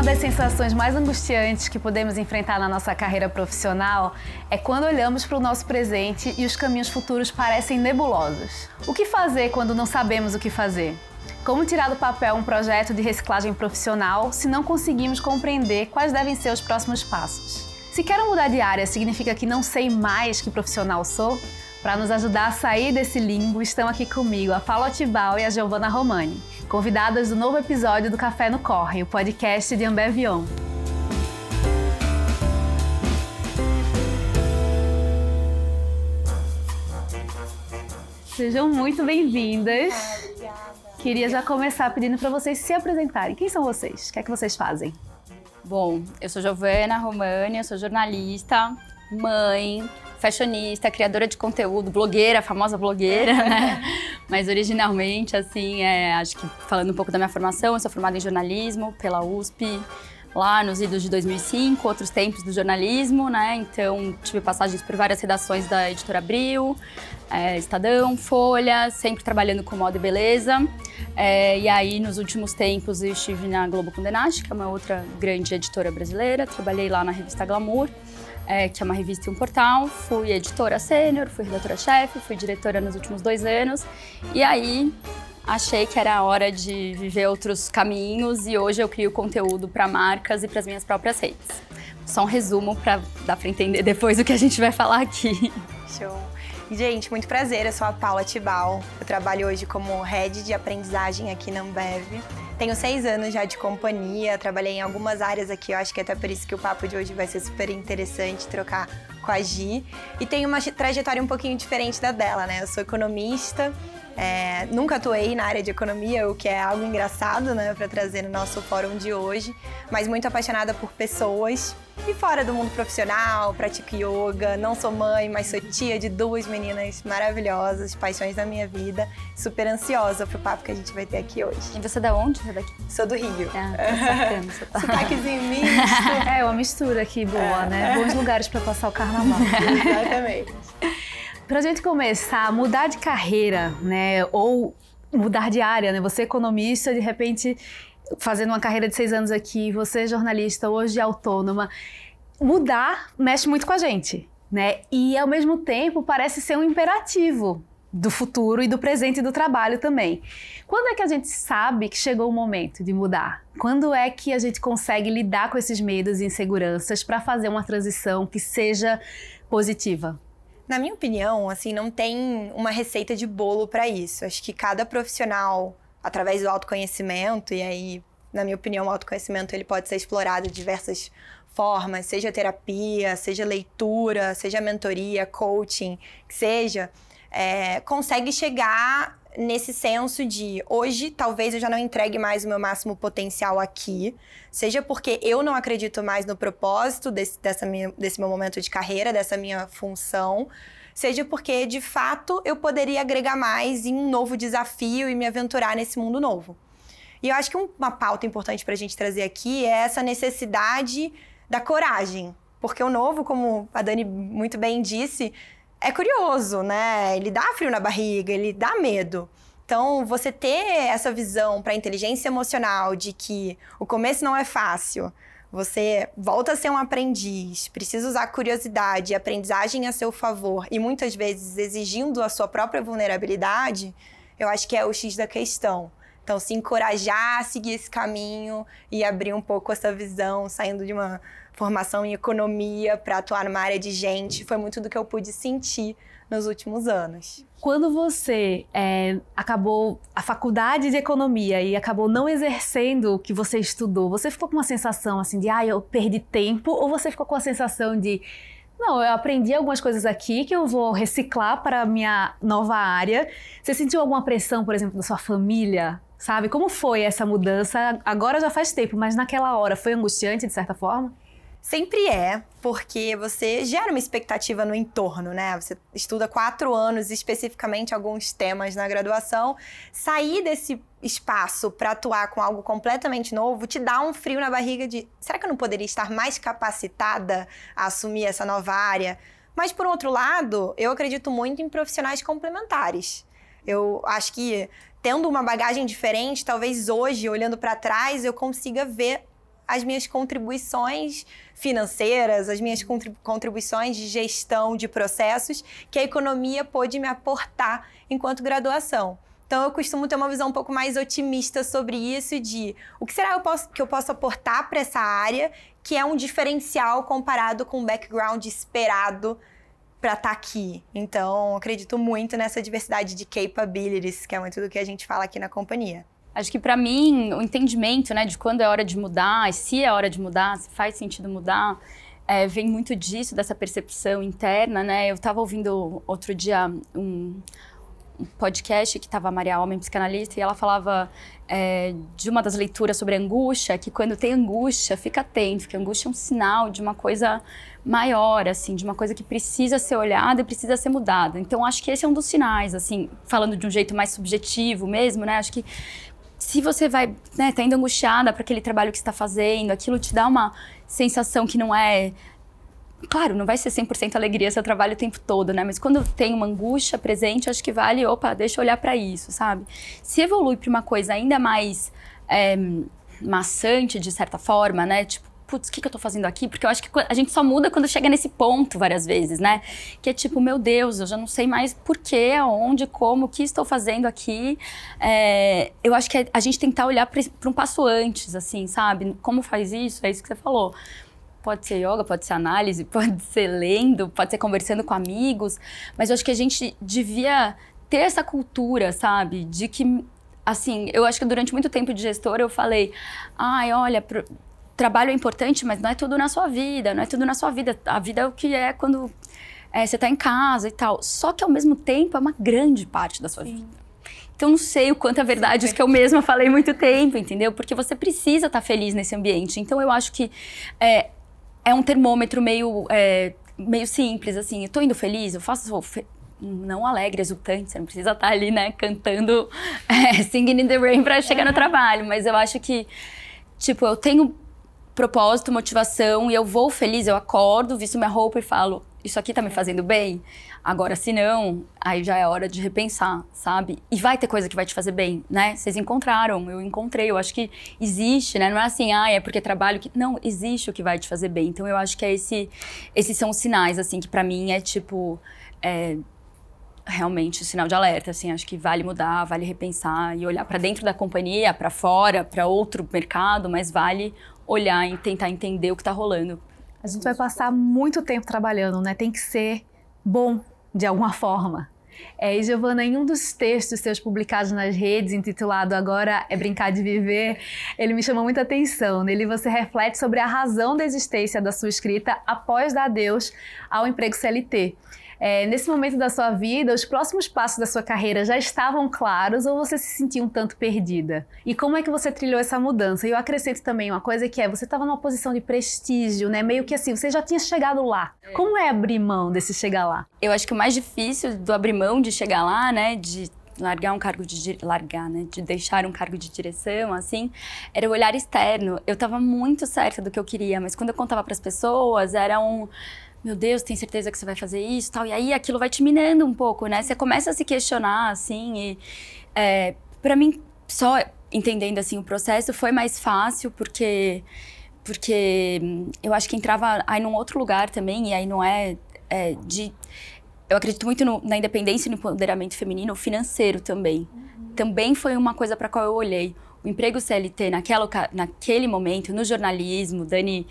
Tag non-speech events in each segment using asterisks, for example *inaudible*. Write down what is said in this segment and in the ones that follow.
Uma das sensações mais angustiantes que podemos enfrentar na nossa carreira profissional é quando olhamos para o nosso presente e os caminhos futuros parecem nebulosos. O que fazer quando não sabemos o que fazer? Como tirar do papel um projeto de reciclagem profissional se não conseguimos compreender quais devem ser os próximos passos? Se quero mudar de área significa que não sei mais que profissional sou? Para nos ajudar a sair desse limbo, estão aqui comigo a Paula e a Giovanna Romani, convidadas do novo episódio do Café no Corre, o podcast de Ambevion. Sejam muito bem-vindas. Queria já começar pedindo para vocês se apresentarem. Quem são vocês? O que é que vocês fazem? Bom, eu sou Giovana Romani, eu sou jornalista, mãe, fashionista, criadora de conteúdo, blogueira, famosa blogueira, né? Mas originalmente, assim, é, acho que falando um pouco da minha formação, eu sou formada em jornalismo pela USP, lá nos idos de 2005, outros tempos do jornalismo, né? Então, tive passagens por várias redações da Editora Abril, é, Estadão, Folha, sempre trabalhando com moda e beleza. É, e aí, nos últimos tempos, eu estive na Globo Condenast, que é uma outra grande editora brasileira. Trabalhei lá na revista Glamour é, que é uma revista e um portal. Fui editora sênior, fui redatora-chefe, fui diretora nos últimos dois anos. E aí achei que era a hora de viver outros caminhos e hoje eu crio conteúdo para marcas e para as minhas próprias redes. Só um resumo para dar para entender depois o que a gente vai falar aqui. Show. Gente, muito prazer. Eu sou a Paula Tibal. Eu trabalho hoje como head de aprendizagem aqui na Ambev. Tenho seis anos já de companhia, trabalhei em algumas áreas aqui, eu acho que é até por isso que o papo de hoje vai ser super interessante trocar com a Gi. E tenho uma trajetória um pouquinho diferente da dela, né? Eu sou economista, é, nunca atuei na área de economia, o que é algo engraçado, né, para trazer no nosso fórum de hoje, mas muito apaixonada por pessoas e fora do mundo profissional, pratico yoga, não sou mãe, mas sou tia de duas meninas maravilhosas, paixões da minha vida, super ansiosa pro papo que a gente vai ter aqui hoje. E você é da onde? Você é daqui? Sou do Rio. Ah, tá *laughs* tá. Sotaquezinho misto. É, uma mistura aqui boa, é. né? Bons lugares para passar o carnaval. *laughs* Exatamente. Para a gente começar a mudar de carreira, né, ou mudar de área, né? Você é economista, de repente fazendo uma carreira de seis anos aqui, você é jornalista, hoje é autônoma, mudar mexe muito com a gente, né? E ao mesmo tempo parece ser um imperativo do futuro e do presente do trabalho também. Quando é que a gente sabe que chegou o momento de mudar? Quando é que a gente consegue lidar com esses medos e inseguranças para fazer uma transição que seja positiva? Na minha opinião, assim, não tem uma receita de bolo para isso. Acho que cada profissional, através do autoconhecimento, e aí, na minha opinião, o autoconhecimento ele pode ser explorado de diversas formas, seja terapia, seja leitura, seja mentoria, coaching, que seja, é, consegue chegar nesse senso de hoje talvez eu já não entregue mais o meu máximo potencial aqui, seja porque eu não acredito mais no propósito desse, dessa minha, desse meu momento de carreira, dessa minha função, seja porque de fato eu poderia agregar mais em um novo desafio e me aventurar nesse mundo novo. E eu acho que uma pauta importante para a gente trazer aqui é essa necessidade da coragem, porque o novo, como a Dani muito bem disse, é curioso, né? Ele dá frio na barriga, ele dá medo. Então, você ter essa visão para a inteligência emocional de que o começo não é fácil, você volta a ser um aprendiz, precisa usar curiosidade e aprendizagem a seu favor e muitas vezes exigindo a sua própria vulnerabilidade, eu acho que é o X da questão. Então, se encorajar a seguir esse caminho e abrir um pouco essa visão, saindo de uma formação em economia para atuar numa área de gente, foi muito do que eu pude sentir nos últimos anos. Quando você é, acabou a faculdade de economia e acabou não exercendo o que você estudou, você ficou com uma sensação assim de, ah, eu perdi tempo? Ou você ficou com a sensação de, não, eu aprendi algumas coisas aqui que eu vou reciclar para a minha nova área? Você sentiu alguma pressão, por exemplo, da sua família sabe? Como foi essa mudança? Agora já faz tempo, mas naquela hora foi angustiante de certa forma? Sempre é, porque você gera uma expectativa no entorno, né? Você estuda quatro anos, especificamente alguns temas na graduação. Sair desse espaço para atuar com algo completamente novo te dá um frio na barriga de será que eu não poderia estar mais capacitada a assumir essa nova área? Mas, por outro lado, eu acredito muito em profissionais complementares. Eu acho que, tendo uma bagagem diferente, talvez hoje, olhando para trás, eu consiga ver as minhas contribuições financeiras, as minhas contribuições de gestão de processos que a economia pôde me aportar enquanto graduação. Então eu costumo ter uma visão um pouco mais otimista sobre isso de o que será eu posso, que eu posso aportar para essa área que é um diferencial comparado com o background esperado para estar tá aqui. Então, acredito muito nessa diversidade de capabilities, que é muito do que a gente fala aqui na companhia. Acho que para mim, o entendimento né, de quando é hora de mudar, se é hora de mudar, se faz sentido mudar, é, vem muito disso, dessa percepção interna. Né? Eu estava ouvindo outro dia um, podcast que estava a Maria Homem, psicanalista, e ela falava é, de uma das leituras sobre angústia, que quando tem angústia, fica atento, que angústia é um sinal de uma coisa maior, assim, de uma coisa que precisa ser olhada e precisa ser mudada. Então, acho que esse é um dos sinais, assim, falando de um jeito mais subjetivo mesmo, né? Acho que se você vai, né, tá indo angustiada para aquele trabalho que está fazendo, aquilo te dá uma sensação que não é Claro, não vai ser 100% alegria seu trabalho o tempo todo, né? Mas quando tem uma angústia presente, acho que vale, opa, deixa eu olhar para isso, sabe? Se evolui para uma coisa ainda mais é, maçante, de certa forma, né? Tipo, putz, o que, que eu tô fazendo aqui? Porque eu acho que a gente só muda quando chega nesse ponto várias vezes, né? Que é tipo, meu Deus, eu já não sei mais por quê, aonde, como, o que estou fazendo aqui. É, eu acho que a gente tentar olhar para um passo antes, assim, sabe? Como faz isso? É isso que você falou. Pode ser yoga, pode ser análise, *laughs* pode ser lendo, pode ser conversando com amigos, mas eu acho que a gente devia ter essa cultura, sabe? De que, assim, eu acho que durante muito tempo de gestora eu falei, ai, olha, trabalho é importante, mas não é tudo na sua vida, não é tudo na sua vida. A vida é o que é quando é, você está em casa e tal. Só que ao mesmo tempo é uma grande parte da sua Sim. vida. Então, não sei o quanto é verdade isso que eu mesma falei muito tempo, entendeu? Porque você precisa estar tá feliz nesse ambiente. Então, eu acho que é, é um termômetro meio, é, meio simples, assim. Eu tô indo feliz, eu faço não alegre, exultante, você não precisa estar ali, né, cantando *laughs* é, Singing in the Rain pra chegar no trabalho. Mas eu acho que, tipo, eu tenho propósito, motivação e eu vou feliz, eu acordo, visto minha roupa e falo, isso aqui tá me fazendo bem? Agora, se não, aí já é hora de repensar, sabe? E vai ter coisa que vai te fazer bem, né? Vocês encontraram, eu encontrei. Eu acho que existe, né? Não é assim, ah, é porque trabalho que. Não, existe o que vai te fazer bem. Então, eu acho que é esse, esses são os sinais, assim, que para mim é tipo. É, realmente sinal de alerta, assim, acho que vale mudar, vale repensar e olhar para dentro da companhia, para fora, para outro mercado, mas vale olhar e tentar entender o que está rolando. A gente vai passar muito tempo trabalhando, né? Tem que ser bom de alguma forma. É, e Giovana, em um dos textos seus publicados nas redes, intitulado Agora é Brincar de Viver, ele me chamou muita atenção. Nele você reflete sobre a razão da existência da sua escrita após dar adeus ao emprego CLT. É, nesse momento da sua vida, os próximos passos da sua carreira já estavam claros ou você se sentia um tanto perdida? E como é que você trilhou essa mudança? E eu acrescento também uma coisa que é, você estava numa posição de prestígio, né? Meio que assim, você já tinha chegado lá. É. Como é abrir mão desse chegar lá? Eu acho que o mais difícil do abrir mão de chegar lá, né, de largar um cargo de largar, né, de deixar um cargo de direção, assim, era o olhar externo. Eu estava muito certa do que eu queria, mas quando eu contava para as pessoas, era um meu Deus, tem certeza que você vai fazer isso tal? E aí aquilo vai te minando um pouco, né? Você começa a se questionar, assim, e é, para mim, só entendendo, assim, o processo foi mais fácil, porque, porque eu acho que entrava aí num outro lugar também, e aí não é, é de... Eu acredito muito no, na independência e no empoderamento feminino financeiro também. Uhum. Também foi uma coisa para qual eu olhei o emprego CLT naquela, naquele momento, no jornalismo, Dani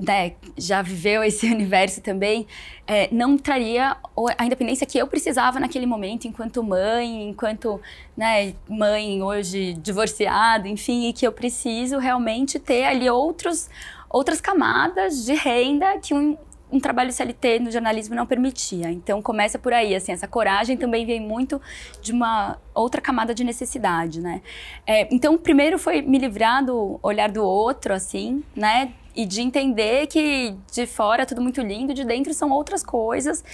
né, já viveu *laughs* esse universo também, é, não traria a independência que eu precisava naquele momento, enquanto mãe, enquanto né, mãe hoje divorciada, enfim, e que eu preciso realmente ter ali outros, outras camadas de renda que um, um trabalho CLT no jornalismo não permitia. Então começa por aí, assim, essa coragem também vem muito de uma outra camada de necessidade, né? É, então, primeiro foi me livrar do olhar do outro, assim, né? E de entender que de fora é tudo muito lindo, de dentro são outras coisas.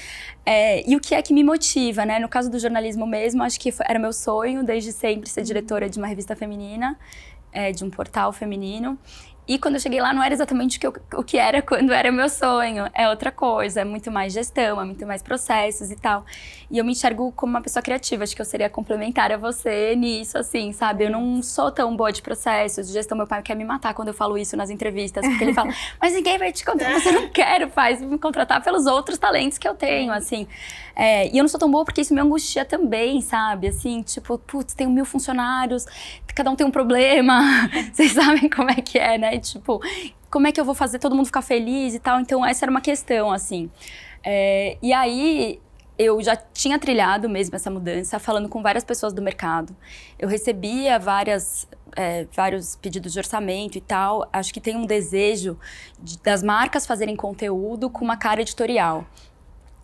É, e o que é que me motiva, né? No caso do jornalismo mesmo, acho que foi, era meu sonho desde sempre ser diretora de uma revista feminina, é, de um portal feminino. E quando eu cheguei lá, não era exatamente o que, eu, o que era quando era meu sonho. É outra coisa, é muito mais gestão, é muito mais processos e tal. E eu me enxergo como uma pessoa criativa. Acho que eu seria complementar a você nisso, assim, sabe? Eu não sou tão boa de processos, de gestão. Meu pai quer me matar quando eu falo isso nas entrevistas. Porque ele fala, *laughs* mas ninguém vai te contratar. Você não quer, faz me contratar pelos outros talentos que eu tenho, assim. É, e eu não sou tão boa porque isso me angustia também, sabe? Assim, tipo, putz, tenho mil funcionários, cada um tem um problema. *laughs* Vocês sabem como é que é, né? Tipo, como é que eu vou fazer todo mundo ficar feliz e tal? Então, essa era uma questão, assim. É, e aí, eu já tinha trilhado mesmo essa mudança, falando com várias pessoas do mercado. Eu recebia várias, é, vários pedidos de orçamento e tal. Acho que tem um desejo de, das marcas fazerem conteúdo com uma cara editorial.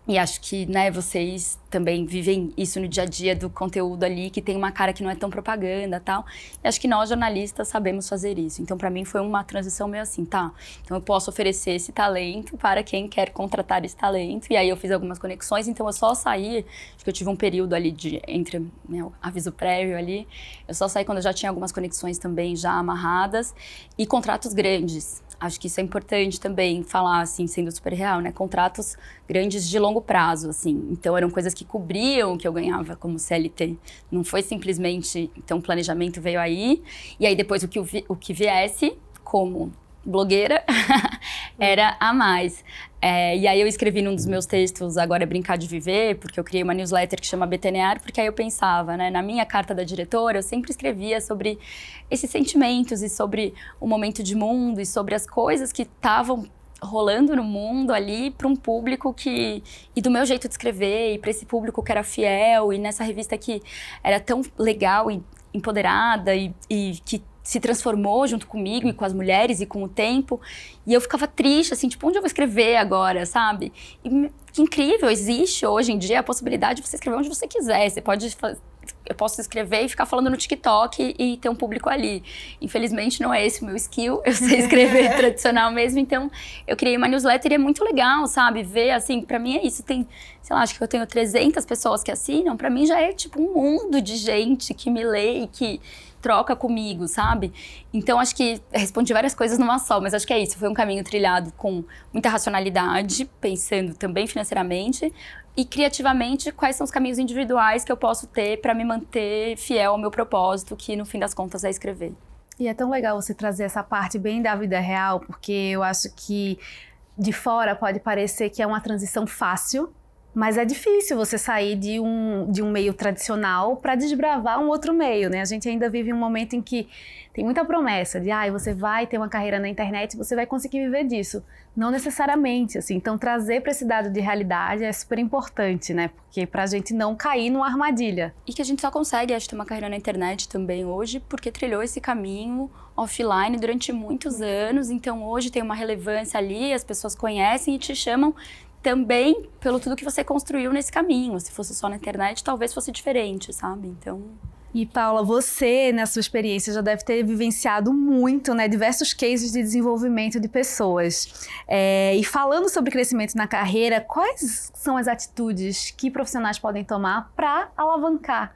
E acho que, né, vocês também vivem isso no dia a dia do conteúdo ali, que tem uma cara que não é tão propaganda tal. E acho que nós, jornalistas, sabemos fazer isso. Então, para mim, foi uma transição meio assim, tá? Então, eu posso oferecer esse talento para quem quer contratar esse talento. E aí, eu fiz algumas conexões. Então, eu só saí, acho que eu tive um período ali de, entre né, aviso prévio ali. Eu só saí quando eu já tinha algumas conexões também já amarradas. E contratos grandes. Acho que isso é importante também falar, assim, sendo super real, né? Contratos grandes de longo prazo, assim. Então, eram coisas que cobriam o que eu ganhava como CLT. Não foi simplesmente, então, o planejamento veio aí, e aí depois o que, o que viesse como blogueira *laughs* era a mais. É, e aí eu escrevi num dos meus textos, agora é Brincar de Viver, porque eu criei uma newsletter que chama BTNR, porque aí eu pensava, né, na minha carta da diretora, eu sempre escrevia sobre esses sentimentos e sobre o momento de mundo e sobre as coisas que estavam rolando no mundo ali para um público que e do meu jeito de escrever e para esse público que era fiel e nessa revista que era tão legal e empoderada e, e que se transformou junto comigo e com as mulheres e com o tempo. E eu ficava triste, assim, tipo, onde eu vou escrever agora, sabe? E que incrível, existe hoje em dia a possibilidade de você escrever onde você quiser. Você pode eu posso escrever e ficar falando no TikTok e ter um público ali. Infelizmente não é esse o meu skill, eu sei escrever *laughs* tradicional mesmo, então eu criei uma newsletter e é muito legal, sabe? Ver assim, para mim é isso, tem, sei lá, acho que eu tenho 300 pessoas que assinam, para mim já é tipo um mundo de gente que me lê e que troca comigo, sabe? Então acho que respondi várias coisas numa só, mas acho que é isso. Foi um caminho trilhado com muita racionalidade, pensando também financeiramente e criativamente quais são os caminhos individuais que eu posso ter para me manter fiel ao meu propósito, que no fim das contas é escrever. E é tão legal você trazer essa parte bem da vida real, porque eu acho que de fora pode parecer que é uma transição fácil, mas é difícil você sair de um, de um meio tradicional para desbravar um outro meio, né? A gente ainda vive um momento em que tem muita promessa de, ah, você vai ter uma carreira na internet, você vai conseguir viver disso. Não necessariamente, assim. Então, trazer para esse dado de realidade é super importante, né? Porque para a gente não cair numa armadilha. E que a gente só consegue, acho, ter uma carreira na internet também hoje, porque trilhou esse caminho offline durante muitos anos. Então, hoje tem uma relevância ali, as pessoas conhecem e te chamam também pelo tudo que você construiu nesse caminho. Se fosse só na internet, talvez fosse diferente, sabe? Então. E Paula, você, na sua experiência, já deve ter vivenciado muito, né, diversos cases de desenvolvimento de pessoas. É, e falando sobre crescimento na carreira, quais são as atitudes que profissionais podem tomar para alavancar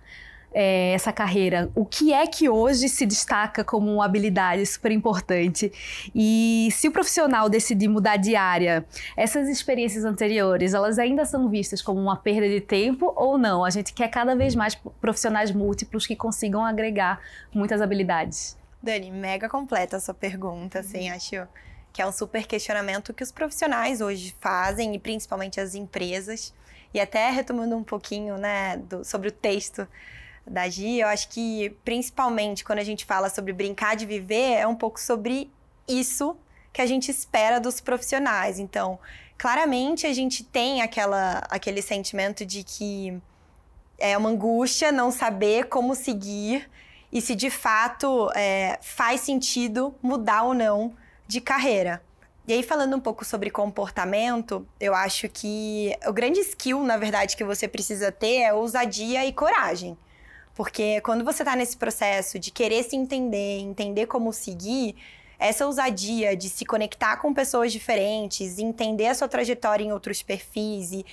é, essa carreira? O que é que hoje se destaca como uma habilidade super importante? E se o profissional decidir mudar de área, essas experiências anteriores, elas ainda são vistas como uma perda de tempo ou não? A gente quer cada vez mais profissionais múltiplos que consigam agregar muitas habilidades. Dani, mega completa a sua pergunta, assim, uhum. acho que é um super questionamento que os profissionais hoje fazem e principalmente as empresas. E até retomando um pouquinho, né, do, sobre o texto da Gi, eu acho que principalmente quando a gente fala sobre brincar de viver, é um pouco sobre isso que a gente espera dos profissionais. Então, claramente a gente tem aquela, aquele sentimento de que é uma angústia não saber como seguir e se de fato é, faz sentido mudar ou não de carreira. E aí, falando um pouco sobre comportamento, eu acho que o grande skill, na verdade, que você precisa ter é ousadia e coragem. Porque quando você está nesse processo de querer se entender, entender como seguir, essa ousadia de se conectar com pessoas diferentes, entender a sua trajetória em outros perfis e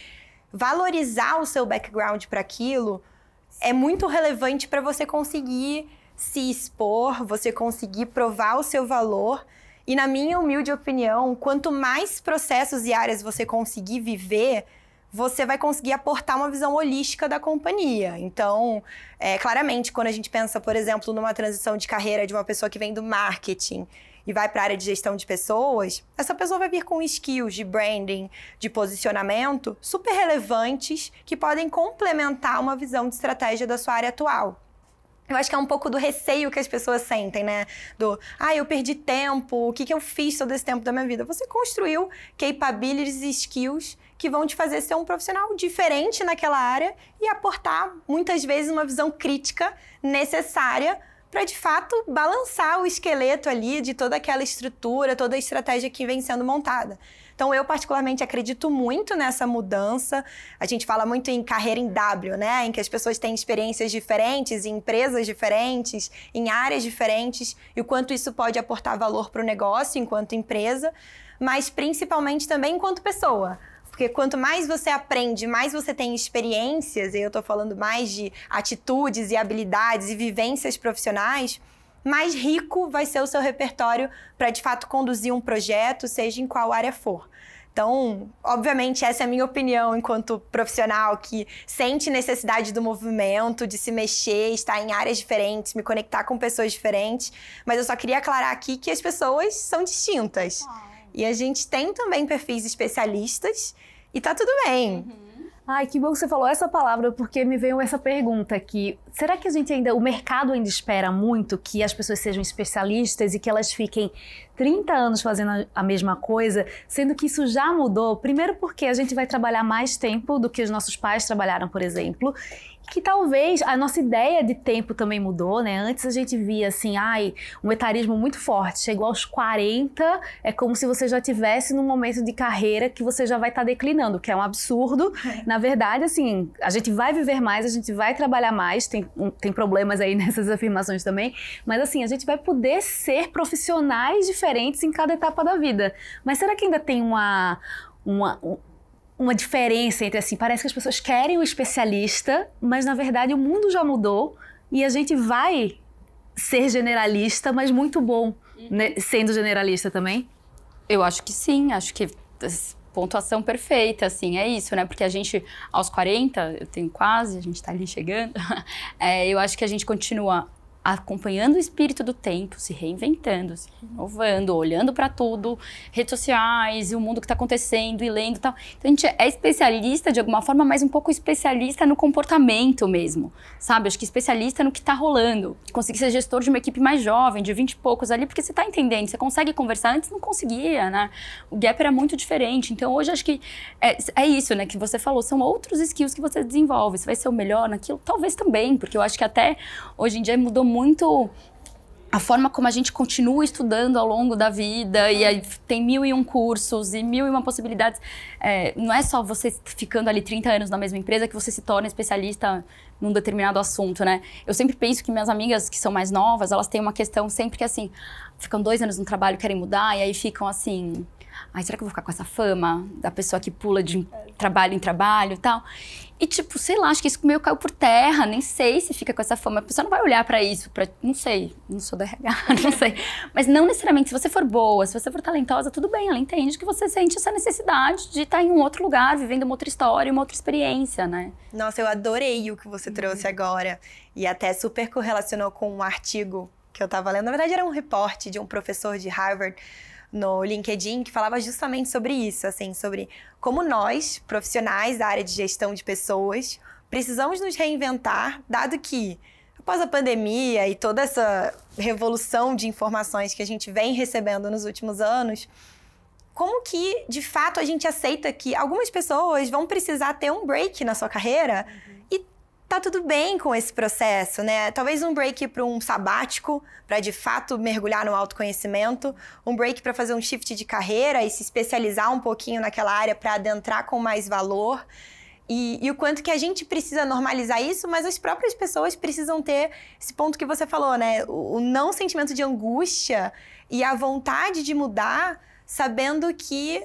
valorizar o seu background para aquilo é muito relevante para você conseguir se expor, você conseguir provar o seu valor. E na minha humilde opinião, quanto mais processos e áreas você conseguir viver, você vai conseguir aportar uma visão holística da companhia. Então, é, claramente, quando a gente pensa, por exemplo, numa transição de carreira de uma pessoa que vem do marketing e vai para a área de gestão de pessoas, essa pessoa vai vir com skills de branding, de posicionamento super relevantes que podem complementar uma visão de estratégia da sua área atual. Eu acho que é um pouco do receio que as pessoas sentem, né? Do, ah, eu perdi tempo, o que, que eu fiz todo esse tempo da minha vida? Você construiu capabilities e skills que vão te fazer ser um profissional diferente naquela área e aportar, muitas vezes, uma visão crítica necessária para, de fato, balançar o esqueleto ali de toda aquela estrutura, toda a estratégia que vem sendo montada. Então, eu particularmente acredito muito nessa mudança. A gente fala muito em carreira em W, né? Em que as pessoas têm experiências diferentes, em empresas diferentes, em áreas diferentes, e o quanto isso pode aportar valor para o negócio enquanto empresa, mas principalmente também enquanto pessoa. Porque quanto mais você aprende, mais você tem experiências, e eu estou falando mais de atitudes e habilidades e vivências profissionais, mais rico vai ser o seu repertório para de fato conduzir um projeto, seja em qual área for. Então, obviamente, essa é a minha opinião enquanto profissional que sente necessidade do movimento, de se mexer, estar em áreas diferentes, me conectar com pessoas diferentes. Mas eu só queria aclarar aqui que as pessoas são distintas. E a gente tem também perfis especialistas e tá tudo bem. Uhum. Ai, que bom que você falou essa palavra, porque me veio essa pergunta aqui. Será que a gente ainda, o mercado ainda espera muito que as pessoas sejam especialistas e que elas fiquem 30 anos fazendo a mesma coisa, sendo que isso já mudou? Primeiro porque a gente vai trabalhar mais tempo do que os nossos pais trabalharam, por exemplo, que talvez a nossa ideia de tempo também mudou, né? Antes a gente via assim, ai, um etarismo muito forte. Chegou aos 40, é como se você já tivesse num momento de carreira que você já vai estar tá declinando, que é um absurdo. É. *laughs* Na verdade, assim, a gente vai viver mais, a gente vai trabalhar mais, tem, tem problemas aí *laughs* nessas afirmações também, mas assim, a gente vai poder ser profissionais diferentes em cada etapa da vida. Mas será que ainda tem uma, uma uma diferença entre assim, parece que as pessoas querem o especialista, mas na verdade o mundo já mudou e a gente vai ser generalista, mas muito bom né, sendo generalista também. Eu acho que sim, acho que pontuação perfeita, assim, é isso, né? Porque a gente, aos 40, eu tenho quase, a gente tá ali chegando, *laughs* é, eu acho que a gente continua acompanhando o espírito do tempo, se reinventando, se renovando, olhando para tudo, redes sociais e o mundo que está acontecendo e lendo tal. Então a gente é especialista de alguma forma, mas um pouco especialista no comportamento mesmo, sabe? Acho que especialista no que está rolando. Conseguir ser gestor de uma equipe mais jovem, de 20 e poucos ali, porque você está entendendo, você consegue conversar. Antes não conseguia, né? O gap era muito diferente. Então hoje acho que é, é isso, né? Que você falou, são outros skills que você desenvolve. Você vai ser o melhor naquilo? Talvez também, porque eu acho que até hoje em dia mudou muito muito a forma como a gente continua estudando ao longo da vida e aí tem mil e um cursos e mil e uma possibilidades. É, não é só você ficando ali 30 anos na mesma empresa que você se torna especialista num determinado assunto, né? Eu sempre penso que minhas amigas que são mais novas, elas têm uma questão sempre que assim, ficam dois anos no trabalho, querem mudar e aí ficam assim, ai, será que eu vou ficar com essa fama da pessoa que pula de trabalho em trabalho e tal? E, tipo, sei lá, acho que isso meio caiu por terra, nem sei se fica com essa fama. A pessoa não vai olhar para isso, pra, não sei, não sou da RH, *laughs* não sei. Mas não necessariamente, se você for boa, se você for talentosa, tudo bem, ela entende que você sente essa necessidade de estar em um outro lugar, vivendo uma outra história, uma outra experiência, né? Nossa, eu adorei o que você trouxe uhum. agora. E até super correlacionou com um artigo que eu tava lendo. Na verdade, era um reporte de um professor de Harvard no LinkedIn que falava justamente sobre isso, assim, sobre como nós, profissionais da área de gestão de pessoas, precisamos nos reinventar, dado que após a pandemia e toda essa revolução de informações que a gente vem recebendo nos últimos anos, como que de fato a gente aceita que algumas pessoas vão precisar ter um break na sua carreira? Uhum tá tudo bem com esse processo, né? Talvez um break para um sabático, para de fato mergulhar no autoconhecimento, um break para fazer um shift de carreira e se especializar um pouquinho naquela área para adentrar com mais valor. E, e, o quanto que a gente precisa normalizar isso, mas as próprias pessoas precisam ter esse ponto que você falou, né? O, o não sentimento de angústia e a vontade de mudar, sabendo que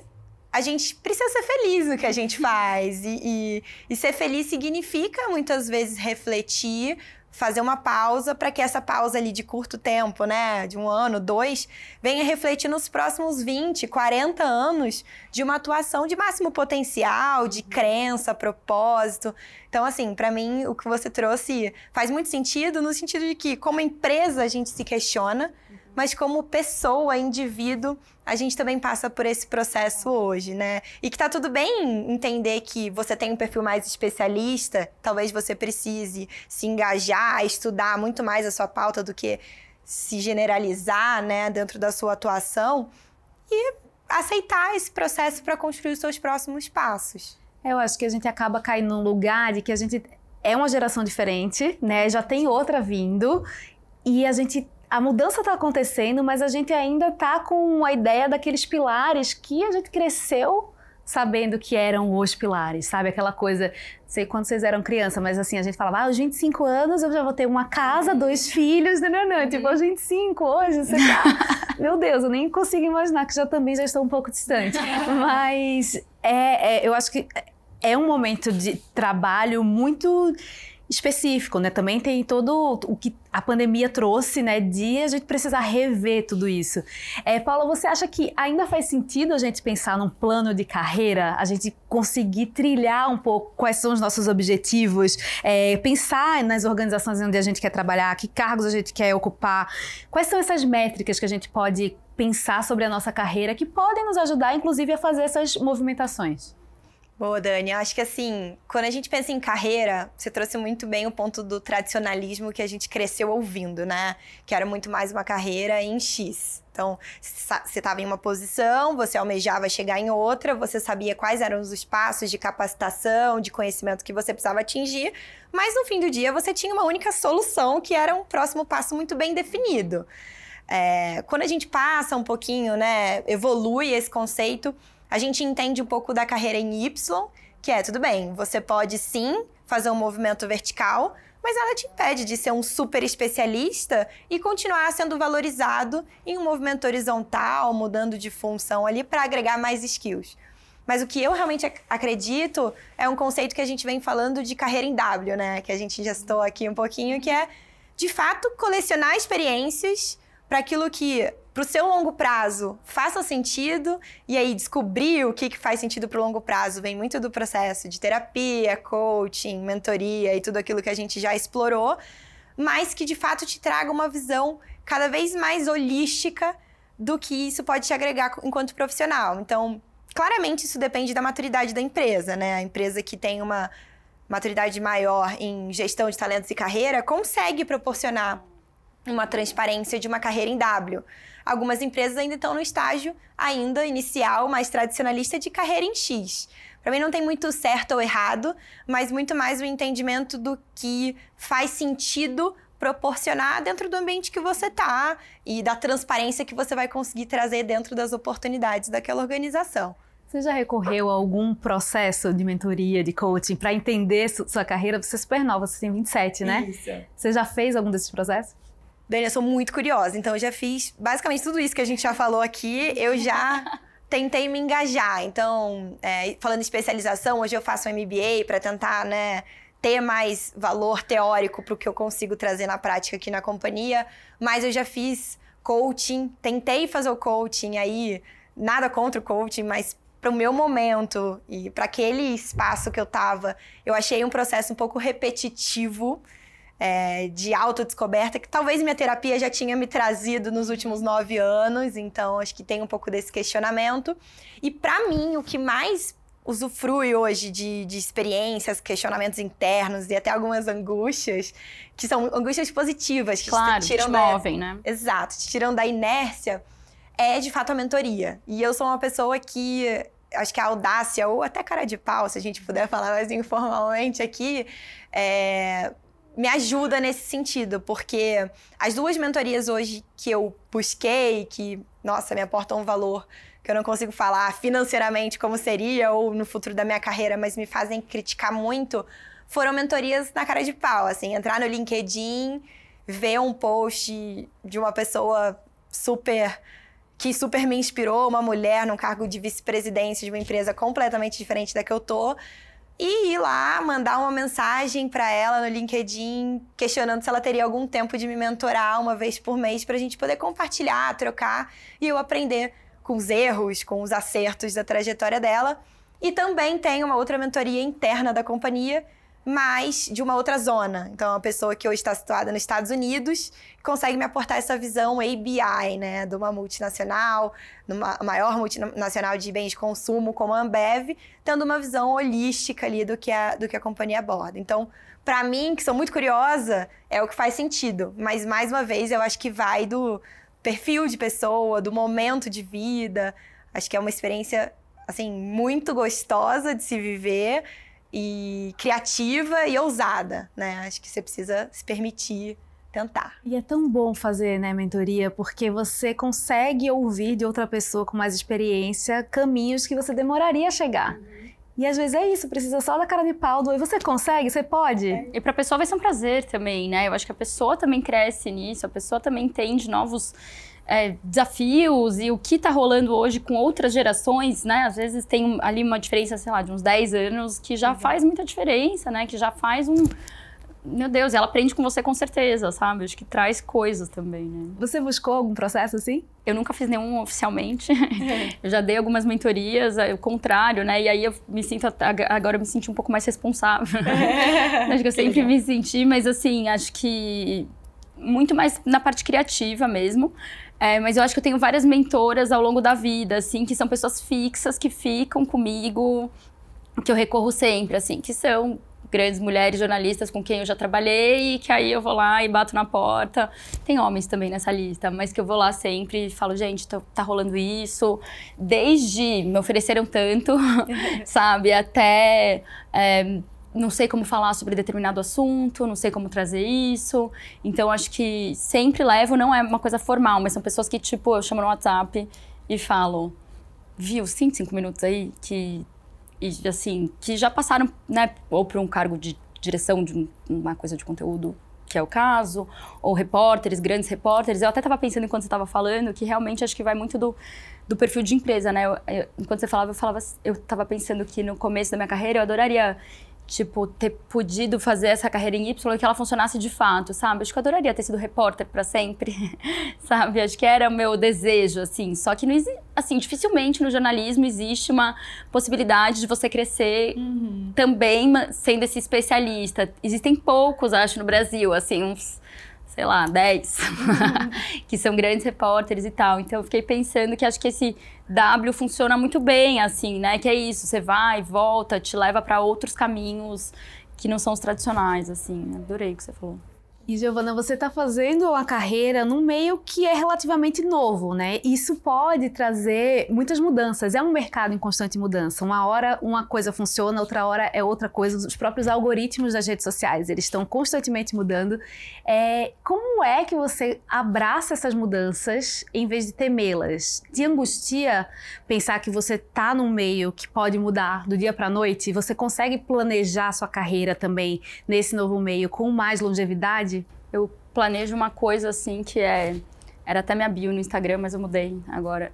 a gente precisa ser feliz no que a gente faz. E, e, e, ser feliz significa, muitas vezes, refletir fazer uma pausa para que essa pausa ali de curto tempo, né, de um ano, dois, venha refletir nos próximos 20, 40 anos de uma atuação de máximo potencial, de crença, propósito. Então, assim, para mim, o que você trouxe faz muito sentido no sentido de que, como empresa, a gente se questiona, mas como pessoa, indivíduo, a gente também passa por esse processo hoje, né? E que tá tudo bem entender que você tem um perfil mais especialista, talvez você precise se engajar, estudar muito mais a sua pauta do que se generalizar, né, dentro da sua atuação e aceitar esse processo para construir os seus próximos passos. Eu acho que a gente acaba caindo num lugar de que a gente é uma geração diferente, né? Já tem outra vindo e a gente a mudança está acontecendo, mas a gente ainda está com a ideia daqueles pilares que a gente cresceu sabendo que eram os pilares, sabe? Aquela coisa, sei quando vocês eram criança, mas assim, a gente falava, ah, aos 25 anos eu já vou ter uma casa, dois filhos, não, não, não. Tipo, aos 25 hoje você tá... *laughs* Meu Deus, eu nem consigo imaginar que já também já estou um pouco distante. Mas é, é eu acho que é um momento de trabalho muito específico, né? Também tem todo o que a pandemia trouxe, né? De a gente precisar rever tudo isso. É, Paula, você acha que ainda faz sentido a gente pensar num plano de carreira, a gente conseguir trilhar um pouco quais são os nossos objetivos, é, pensar nas organizações onde a gente quer trabalhar, que cargos a gente quer ocupar, quais são essas métricas que a gente pode pensar sobre a nossa carreira que podem nos ajudar, inclusive, a fazer essas movimentações? Boa, Dani. Acho que assim, quando a gente pensa em carreira, você trouxe muito bem o ponto do tradicionalismo que a gente cresceu ouvindo, né? Que era muito mais uma carreira em X. Então, você estava em uma posição, você almejava chegar em outra, você sabia quais eram os passos de capacitação, de conhecimento que você precisava atingir, mas no fim do dia você tinha uma única solução que era um próximo passo muito bem definido. É, quando a gente passa um pouquinho, né, evolui esse conceito, a gente entende um pouco da carreira em Y, que é tudo bem, você pode sim fazer um movimento vertical, mas ela te impede de ser um super especialista e continuar sendo valorizado em um movimento horizontal, mudando de função ali para agregar mais skills. Mas o que eu realmente acredito é um conceito que a gente vem falando de carreira em W, né? Que a gente já citou aqui um pouquinho, que é de fato colecionar experiências para aquilo que para o seu longo prazo faça sentido e aí descobrir o que, que faz sentido para o longo prazo vem muito do processo de terapia, coaching, mentoria e tudo aquilo que a gente já explorou, mas que de fato te traga uma visão cada vez mais holística do que isso pode te agregar enquanto profissional. Então, claramente isso depende da maturidade da empresa, né? A empresa que tem uma maturidade maior em gestão de talentos e carreira consegue proporcionar uma transparência de uma carreira em W. Algumas empresas ainda estão no estágio ainda inicial, mais tradicionalista de carreira em X. Para mim não tem muito certo ou errado, mas muito mais o entendimento do que faz sentido proporcionar dentro do ambiente que você tá e da transparência que você vai conseguir trazer dentro das oportunidades daquela organização. Você já recorreu a algum processo de mentoria, de coaching, para entender sua carreira? Você é super nova, você tem 27, né? Isso. Você já fez algum desses processos? Dani, eu sou muito curiosa, então eu já fiz basicamente tudo isso que a gente já falou aqui, eu já *laughs* tentei me engajar. Então, é, falando de especialização, hoje eu faço um MBA para tentar, né, ter mais valor teórico para o que eu consigo trazer na prática aqui na companhia, mas eu já fiz coaching, tentei fazer o coaching aí, nada contra o coaching, mas para o meu momento e para aquele espaço que eu tava, eu achei um processo um pouco repetitivo é, de autodescoberta, que talvez minha terapia já tinha me trazido nos últimos nove anos, então acho que tem um pouco desse questionamento. E para mim, o que mais usufrui hoje de, de experiências, questionamentos internos e até algumas angústias, que são angústias positivas, que claro, te tiram te movem, da, né? Exato, te tiram da inércia, é de fato a mentoria. E eu sou uma pessoa que acho que a audácia, ou até cara de pau, se a gente puder falar mais informalmente aqui, é, me ajuda nesse sentido, porque as duas mentorias hoje que eu busquei, que, nossa, me aportam um valor que eu não consigo falar financeiramente como seria ou no futuro da minha carreira, mas me fazem criticar muito, foram mentorias na cara de pau, assim, entrar no LinkedIn, ver um post de uma pessoa super que super me inspirou, uma mulher num cargo de vice-presidência de uma empresa completamente diferente da que eu tô, e ir lá mandar uma mensagem para ela no LinkedIn questionando se ela teria algum tempo de me mentorar uma vez por mês para a gente poder compartilhar, trocar e eu aprender com os erros, com os acertos da trajetória dela. E também tem uma outra mentoria interna da companhia mas de uma outra zona. Então, é uma pessoa que hoje está situada nos Estados Unidos consegue me aportar essa visão ABI, né, de uma multinacional, numa maior multinacional de bens de consumo como a Ambev, tendo uma visão holística ali do que a, do que a companhia aborda. Então, para mim, que sou muito curiosa, é o que faz sentido. Mas, mais uma vez, eu acho que vai do perfil de pessoa, do momento de vida. Acho que é uma experiência, assim, muito gostosa de se viver e criativa e ousada, né? Acho que você precisa se permitir tentar. E é tão bom fazer, né, mentoria, porque você consegue ouvir de outra pessoa com mais experiência caminhos que você demoraria a chegar. Uhum. E às vezes é isso, precisa só da cara de pau do e você consegue, você pode. É. E para a pessoa vai ser um prazer também, né? Eu acho que a pessoa também cresce nisso, a pessoa também entende novos é, desafios e o que está rolando hoje com outras gerações, né? Às vezes tem ali uma diferença, sei lá, de uns 10 anos, que já uhum. faz muita diferença, né? Que já faz um. Meu Deus, ela aprende com você com certeza, sabe? Acho que traz coisas também, né? Você buscou algum processo assim? Eu nunca fiz nenhum oficialmente. *laughs* eu já dei algumas mentorias, é, o contrário, né? E aí eu me sinto, agora eu me senti um pouco mais responsável. *laughs* *laughs* acho que eu sempre me senti, mas assim, acho que muito mais na parte criativa mesmo. É, mas eu acho que eu tenho várias mentoras ao longo da vida, assim, que são pessoas fixas que ficam comigo, que eu recorro sempre, assim, que são grandes mulheres jornalistas com quem eu já trabalhei e que aí eu vou lá e bato na porta. Tem homens também nessa lista, mas que eu vou lá sempre e falo, gente, tá, tá rolando isso. Desde me ofereceram tanto, *laughs* sabe, até. É, não sei como falar sobre determinado assunto, não sei como trazer isso. Então, acho que sempre levo, não é uma coisa formal, mas são pessoas que, tipo, eu chamo no WhatsApp e falo, viu, cinco, cinco minutos aí, que, e, assim, que já passaram, né, ou por um cargo de direção de uma coisa de conteúdo, que é o caso, ou repórteres, grandes repórteres. Eu até estava pensando enquanto você estava falando que realmente acho que vai muito do, do perfil de empresa, né? Eu, eu, enquanto você falava, eu falava, eu estava pensando que no começo da minha carreira eu adoraria tipo, ter podido fazer essa carreira em Y e que ela funcionasse de fato, sabe? Acho que eu adoraria ter sido repórter para sempre, *laughs* sabe? Acho que era o meu desejo, assim. Só que, não assim, dificilmente no jornalismo existe uma possibilidade de você crescer uhum. também sendo esse especialista. Existem poucos, acho, no Brasil, assim, uns sei lá, 10, *laughs* que são grandes repórteres e tal. Então eu fiquei pensando que acho que esse W funciona muito bem, assim, né? Que é isso, você vai, volta, te leva para outros caminhos que não são os tradicionais, assim. Adorei o que você falou. E Giovana, você está fazendo uma carreira num meio que é relativamente novo, né? Isso pode trazer muitas mudanças. É um mercado em constante mudança. Uma hora uma coisa funciona, outra hora é outra coisa. Os próprios algoritmos das redes sociais, eles estão constantemente mudando. É, como é que você abraça essas mudanças em vez de temê-las? Te angustia pensar que você está num meio que pode mudar do dia para a noite? Você consegue planejar sua carreira também nesse novo meio com mais longevidade? Eu planejo uma coisa assim que é. Era até minha bio no Instagram, mas eu mudei agora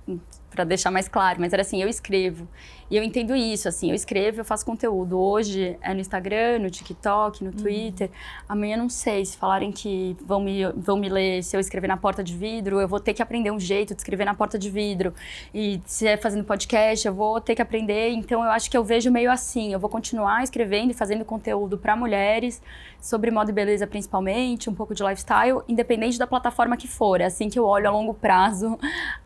para deixar mais claro. Mas era assim: eu escrevo. E eu entendo isso, assim, eu escrevo, eu faço conteúdo. Hoje é no Instagram, no TikTok, no uhum. Twitter. Uhum. Amanhã não sei, se falarem que vão me, vão me ler se eu escrever na porta de vidro, eu vou ter que aprender um jeito de escrever na porta de vidro. E se é fazendo podcast, eu vou ter que aprender. Então eu acho que eu vejo meio assim, eu vou continuar escrevendo e fazendo conteúdo para mulheres, sobre moda e beleza principalmente, um pouco de lifestyle, independente da plataforma que for. É assim que eu olho a longo prazo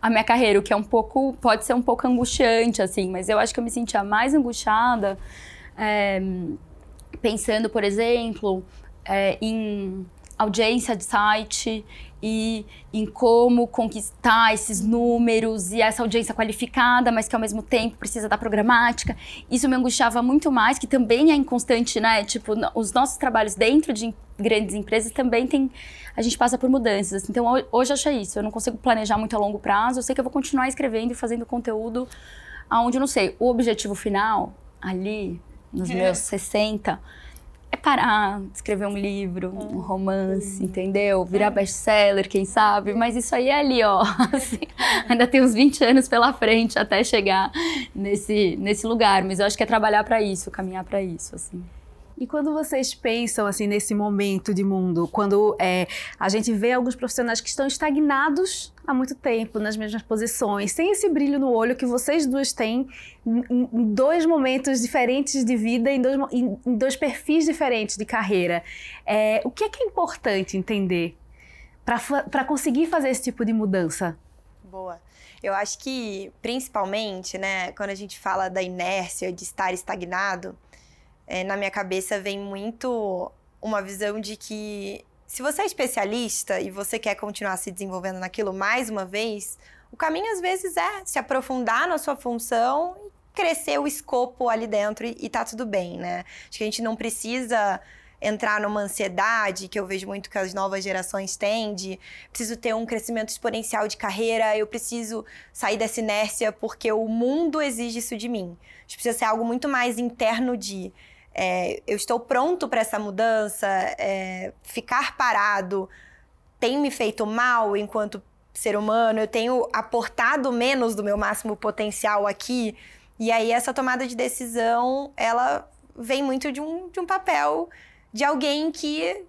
a minha carreira, o que é um pouco, pode ser um pouco angustiante, assim, mas eu acho que eu me sentia mais angustiada é, pensando, por exemplo, é, em audiência de site e em como conquistar esses números e essa audiência qualificada, mas que ao mesmo tempo precisa da programática. Isso me angustiava muito mais, que também é inconstante, né? Tipo, os nossos trabalhos dentro de grandes empresas também tem a gente passa por mudanças. Então hoje eu achei isso, eu não consigo planejar muito a longo prazo, eu sei que eu vou continuar escrevendo e fazendo conteúdo aonde eu não sei, o objetivo final ali nos é. meus 60 é parar, escrever um livro, um romance, entendeu? Virar best-seller, quem sabe? Mas isso aí é ali, ó. *laughs* Assim, ainda tem uns 20 anos pela frente até chegar nesse, nesse lugar. Mas eu acho que é trabalhar para isso, caminhar para isso, assim. E quando vocês pensam assim nesse momento de mundo, quando é, a gente vê alguns profissionais que estão estagnados há muito tempo nas mesmas posições, sem esse brilho no olho que vocês duas têm em, em dois momentos diferentes de vida, em dois, em, em dois perfis diferentes de carreira, é, o que é que é importante entender para conseguir fazer esse tipo de mudança? Boa. Eu acho que, principalmente, né, quando a gente fala da inércia, de estar estagnado, é, na minha cabeça vem muito uma visão de que se você é especialista e você quer continuar se desenvolvendo naquilo mais uma vez, o caminho às vezes é se aprofundar na sua função e crescer o escopo ali dentro e, e tá tudo bem, né? Acho que a gente não precisa entrar numa ansiedade que eu vejo muito que as novas gerações têm de preciso ter um crescimento exponencial de carreira, eu preciso sair dessa inércia porque o mundo exige isso de mim. Acho que precisa ser algo muito mais interno de é, eu estou pronto para essa mudança, é, ficar parado tem me feito mal enquanto ser humano, eu tenho aportado menos do meu máximo potencial aqui. E aí essa tomada de decisão, ela vem muito de um, de um papel de alguém que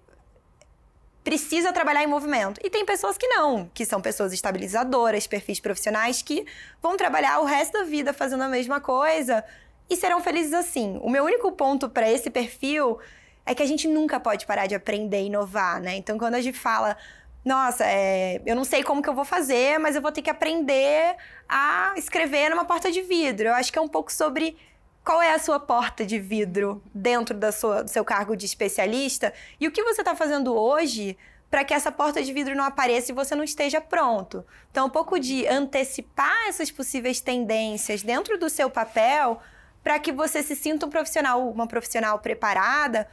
precisa trabalhar em movimento. E tem pessoas que não, que são pessoas estabilizadoras, perfis profissionais que vão trabalhar o resto da vida fazendo a mesma coisa, e serão felizes assim. O meu único ponto para esse perfil é que a gente nunca pode parar de aprender e inovar, né? Então, quando a gente fala, nossa, é, eu não sei como que eu vou fazer, mas eu vou ter que aprender a escrever numa porta de vidro. Eu acho que é um pouco sobre qual é a sua porta de vidro dentro da sua, do seu cargo de especialista e o que você está fazendo hoje para que essa porta de vidro não apareça e você não esteja pronto. Então, um pouco de antecipar essas possíveis tendências dentro do seu papel para que você se sinta um profissional, uma profissional preparada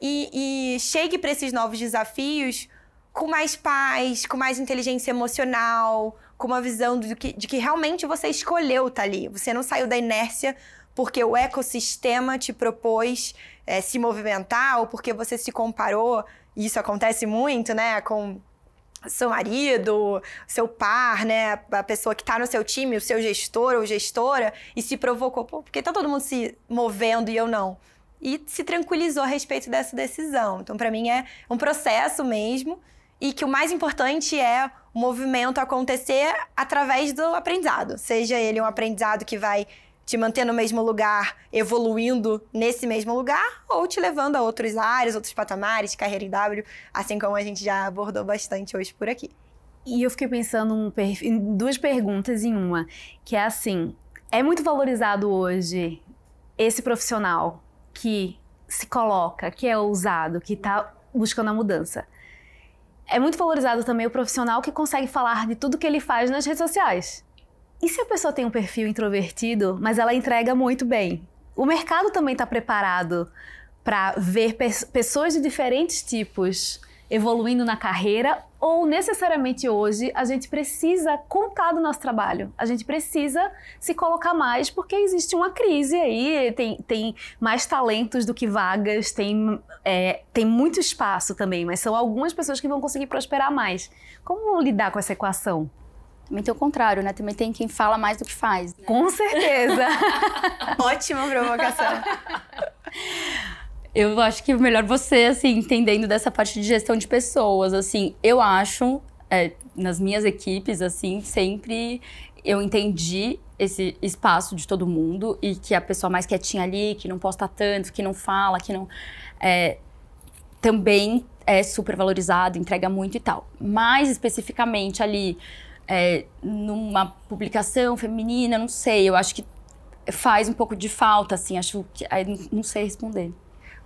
e, e chegue para esses novos desafios com mais paz, com mais inteligência emocional, com uma visão de que, de que realmente você escolheu estar tá ali. Você não saiu da inércia porque o ecossistema te propôs é, se movimentar ou porque você se comparou. Isso acontece muito, né? Com seu marido, seu par, né, a pessoa que está no seu time, o seu gestor ou gestora, e se provocou, pô, por que tá todo mundo se movendo e eu não? E se tranquilizou a respeito dessa decisão. Então, para mim, é um processo mesmo, e que o mais importante é o movimento acontecer através do aprendizado. Seja ele um aprendizado que vai te manter no mesmo lugar, evoluindo nesse mesmo lugar, ou te levando a outras áreas, outros patamares, carreira em W, assim como a gente já abordou bastante hoje por aqui. E eu fiquei pensando em duas perguntas em uma, que é assim, é muito valorizado hoje esse profissional que se coloca, que é ousado, que está buscando a mudança. É muito valorizado também o profissional que consegue falar de tudo que ele faz nas redes sociais. E se a pessoa tem um perfil introvertido, mas ela entrega muito bem? O mercado também está preparado para ver pe pessoas de diferentes tipos evoluindo na carreira ou necessariamente hoje a gente precisa contar do nosso trabalho. A gente precisa se colocar mais porque existe uma crise aí, tem, tem mais talentos do que vagas, tem, é, tem muito espaço também, mas são algumas pessoas que vão conseguir prosperar mais. Como lidar com essa equação? Também tem o contrário, né? Também tem quem fala mais do que faz. Né? Com certeza. *laughs* Ótima provocação. Eu acho que é melhor você, assim, entendendo dessa parte de gestão de pessoas, assim, eu acho, é, nas minhas equipes, assim, sempre eu entendi esse espaço de todo mundo e que a pessoa mais quietinha ali, que não posta tanto, que não fala, que não. É, também é super valorizado, entrega muito e tal. Mais especificamente ali é, numa publicação feminina, não sei, eu acho que faz um pouco de falta, assim, acho que. Aí não sei responder.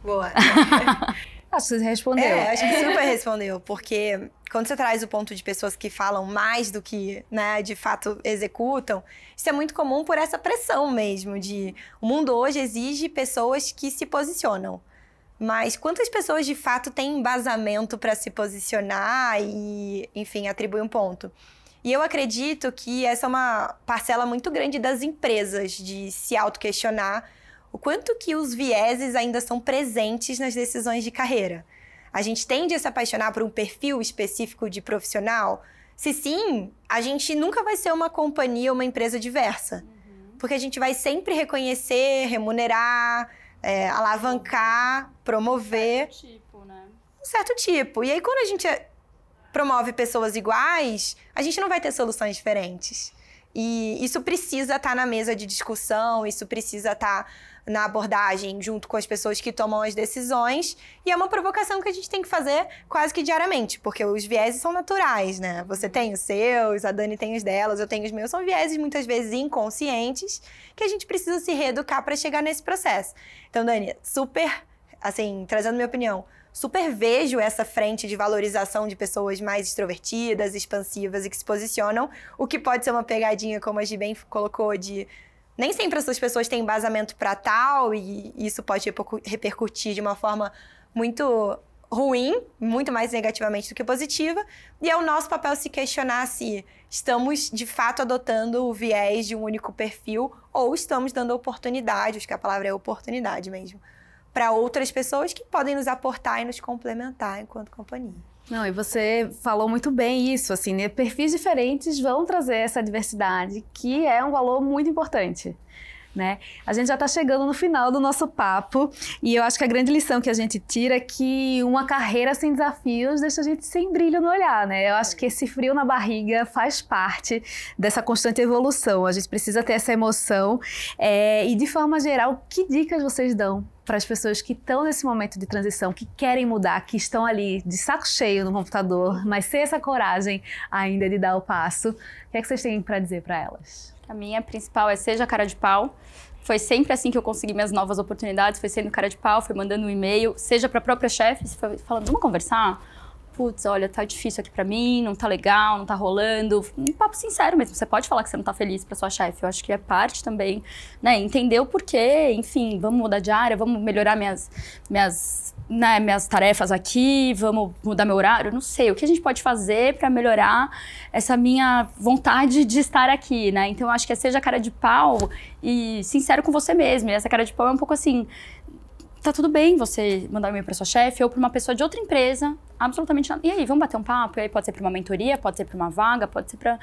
Boa. *laughs* acho que você respondeu. É, acho que super respondeu, porque quando você traz o ponto de pessoas que falam mais do que, né, de fato executam, isso é muito comum por essa pressão mesmo de o mundo hoje exige pessoas que se posicionam. Mas quantas pessoas de fato têm embasamento para se posicionar e, enfim, atribuir um ponto? E eu acredito que essa é uma parcela muito grande das empresas de se auto-questionar o quanto que os vieses ainda são presentes nas decisões de carreira. A gente tende a se apaixonar por um perfil específico de profissional? Se sim, a gente nunca vai ser uma companhia ou uma empresa diversa. Uhum. Porque a gente vai sempre reconhecer, remunerar, é, alavancar, promover. Um certo tipo, né? Um certo tipo. E aí, quando a gente promove pessoas iguais, a gente não vai ter soluções diferentes. E isso precisa estar tá na mesa de discussão, isso precisa estar tá na abordagem junto com as pessoas que tomam as decisões. E é uma provocação que a gente tem que fazer quase que diariamente, porque os vieses são naturais, né? Você tem os seus, a Dani tem os delas, eu tenho os meus. São vieses muitas vezes inconscientes que a gente precisa se reeducar para chegar nesse processo. Então, Dani, super, assim, trazendo minha opinião, super vejo essa frente de valorização de pessoas mais extrovertidas, expansivas e que se posicionam, o que pode ser uma pegadinha, como a Gi bem colocou, de nem sempre essas pessoas têm embasamento para tal e isso pode repercutir de uma forma muito ruim, muito mais negativamente do que positiva, e é o nosso papel se questionar se estamos de fato adotando o viés de um único perfil ou estamos dando oportunidade, acho que a palavra é oportunidade mesmo, para outras pessoas que podem nos aportar e nos complementar enquanto companhia. Não, e você falou muito bem isso, assim, né? Perfis diferentes vão trazer essa diversidade, que é um valor muito importante. Né? A gente já está chegando no final do nosso papo e eu acho que a grande lição que a gente tira é que uma carreira sem desafios deixa a gente sem brilho no olhar, né? Eu acho que esse frio na barriga faz parte dessa constante evolução. A gente precisa ter essa emoção é, e de forma geral, que dicas vocês dão para as pessoas que estão nesse momento de transição, que querem mudar, que estão ali de saco cheio no computador, mas sem essa coragem ainda de dar o passo? O que é que vocês têm para dizer para elas? A minha principal é seja cara de pau. Foi sempre assim que eu consegui minhas novas oportunidades, foi sendo cara de pau, foi mandando um e-mail, seja para a própria chefe, falando, vamos conversar? Putz, olha, tá difícil aqui para mim, não tá legal, não tá rolando. Um papo sincero mesmo. Você pode falar que você não tá feliz para sua chefe. Eu acho que é parte também, né? Entender o porquê, enfim, vamos mudar de área, vamos melhorar minhas, minhas, né, minhas tarefas aqui, vamos mudar meu horário. Não sei. O que a gente pode fazer para melhorar essa minha vontade de estar aqui, né? Então, eu acho que é seja cara de pau e sincero com você mesmo. E essa cara de pau é um pouco assim tá tudo bem você mandar um e-mail para sua chefe ou para uma pessoa de outra empresa, absolutamente nada. E aí, vamos bater um papo? E aí pode ser para uma mentoria, pode ser para uma vaga, pode ser para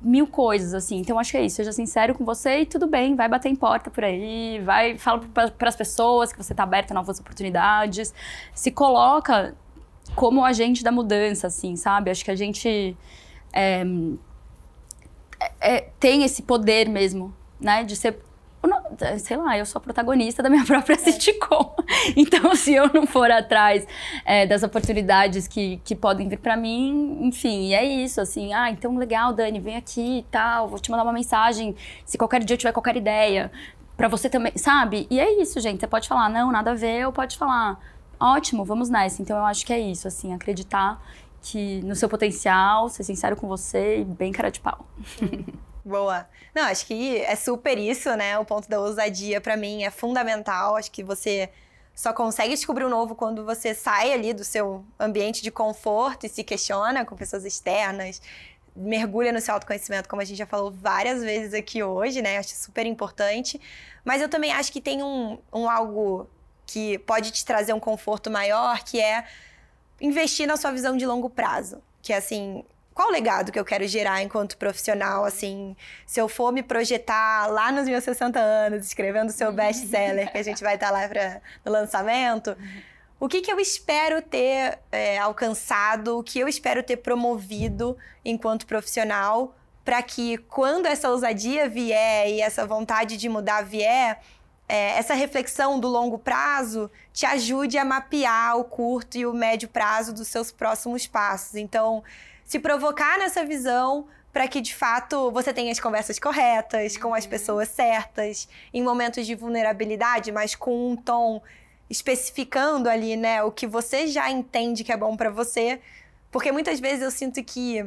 mil coisas, assim. Então, acho que é isso. Seja sincero com você e tudo bem. Vai bater em porta por aí, vai, fala para as pessoas que você está aberto a novas oportunidades. Se coloca como agente da mudança, assim, sabe? Acho que a gente é, é, tem esse poder mesmo, né? De ser sei lá, eu sou a protagonista da minha *laughs* própria sitcom. Então, se eu não for atrás é, das oportunidades que, que podem vir para mim, enfim, é isso, assim, ah, então legal, Dani, vem aqui e tal, vou te mandar uma mensagem, se qualquer dia eu tiver qualquer ideia, para você também, sabe? E é isso, gente, você pode falar, não, nada a ver, ou pode falar, ótimo, vamos nessa. Então, eu acho que é isso, assim, acreditar que no seu potencial, ser sincero com você e bem cara de pau. Boa. Não, acho que é super isso, né? O ponto da ousadia para mim é fundamental. Acho que você só consegue descobrir o novo quando você sai ali do seu ambiente de conforto e se questiona com pessoas externas, mergulha no seu autoconhecimento, como a gente já falou várias vezes aqui hoje, né? Acho super importante. Mas eu também acho que tem um, um algo que pode te trazer um conforto maior, que é investir na sua visão de longo prazo. Que é assim, qual o legado que eu quero gerar enquanto profissional, assim, se eu for me projetar lá nos meus 60 anos, escrevendo o seu uhum. best-seller, que a gente vai estar lá para no lançamento, o que, que eu espero ter é, alcançado, o que eu espero ter promovido enquanto profissional, para que quando essa ousadia vier e essa vontade de mudar vier, é, essa reflexão do longo prazo te ajude a mapear o curto e o médio prazo dos seus próximos passos. Então, se provocar nessa visão para que de fato você tenha as conversas corretas, com as uhum. pessoas certas, em momentos de vulnerabilidade, mas com um tom especificando ali, né, o que você já entende que é bom para você. Porque muitas vezes eu sinto que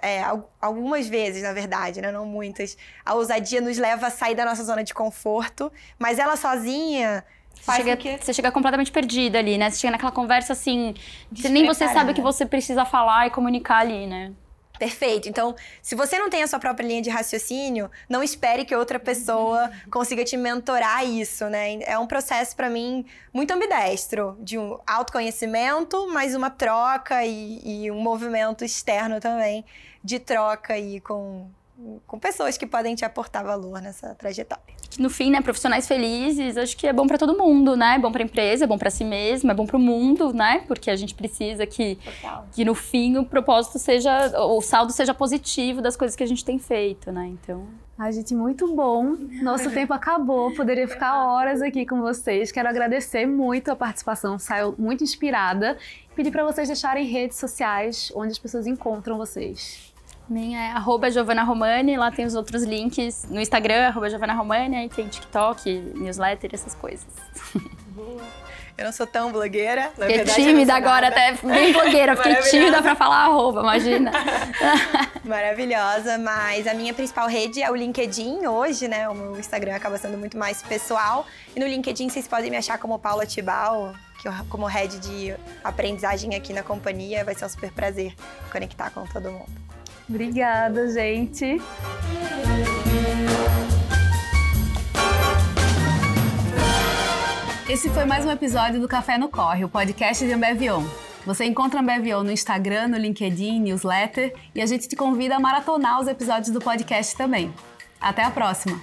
é, algumas vezes, na verdade, né? não muitas, a ousadia nos leva a sair da nossa zona de conforto, mas ela sozinha você chega, que... você chega completamente perdida ali, né? Você chega naquela conversa assim, nem você sabe o que você precisa falar e comunicar ali, né? Perfeito. Então, se você não tem a sua própria linha de raciocínio, não espere que outra pessoa consiga te mentorar isso, né? É um processo para mim muito ambidestro, de um autoconhecimento, mais uma troca e, e um movimento externo também de troca aí com com pessoas que podem te aportar valor nessa trajetória. No fim, né, profissionais felizes, acho que é bom para todo mundo, né? É bom para a empresa, é bom para si mesmo, é bom para o mundo, né? Porque a gente precisa que, que no fim o propósito seja, o saldo seja positivo das coisas que a gente tem feito, né? Então, a gente, muito bom. Nosso tempo acabou. Poderia ficar horas aqui com vocês. Quero agradecer muito a participação. Saiu muito inspirada. Pedir para vocês deixarem redes sociais onde as pessoas encontram vocês. Minha é arroba Giovanna Romani, lá tem os outros links no Instagram, arroba Giovanna Romani, aí tem TikTok, newsletter, essas coisas. Boa. Eu não sou tão blogueira. Na fiquei verdade, tímida agora, até bem blogueira. Fiquei *laughs* tímida pra falar arroba, imagina. *laughs* Maravilhosa, mas a minha principal rede é o LinkedIn hoje, né? O meu Instagram acaba sendo muito mais pessoal. E no LinkedIn vocês podem me achar como Paula Tibal, que eu, como head de aprendizagem aqui na companhia. Vai ser um super prazer conectar com todo mundo. Obrigada, gente. Esse foi mais um episódio do Café no Corre, o podcast de Ambevion. Você encontra Ambevion no Instagram, no LinkedIn, newsletter e a gente te convida a maratonar os episódios do podcast também. Até a próxima!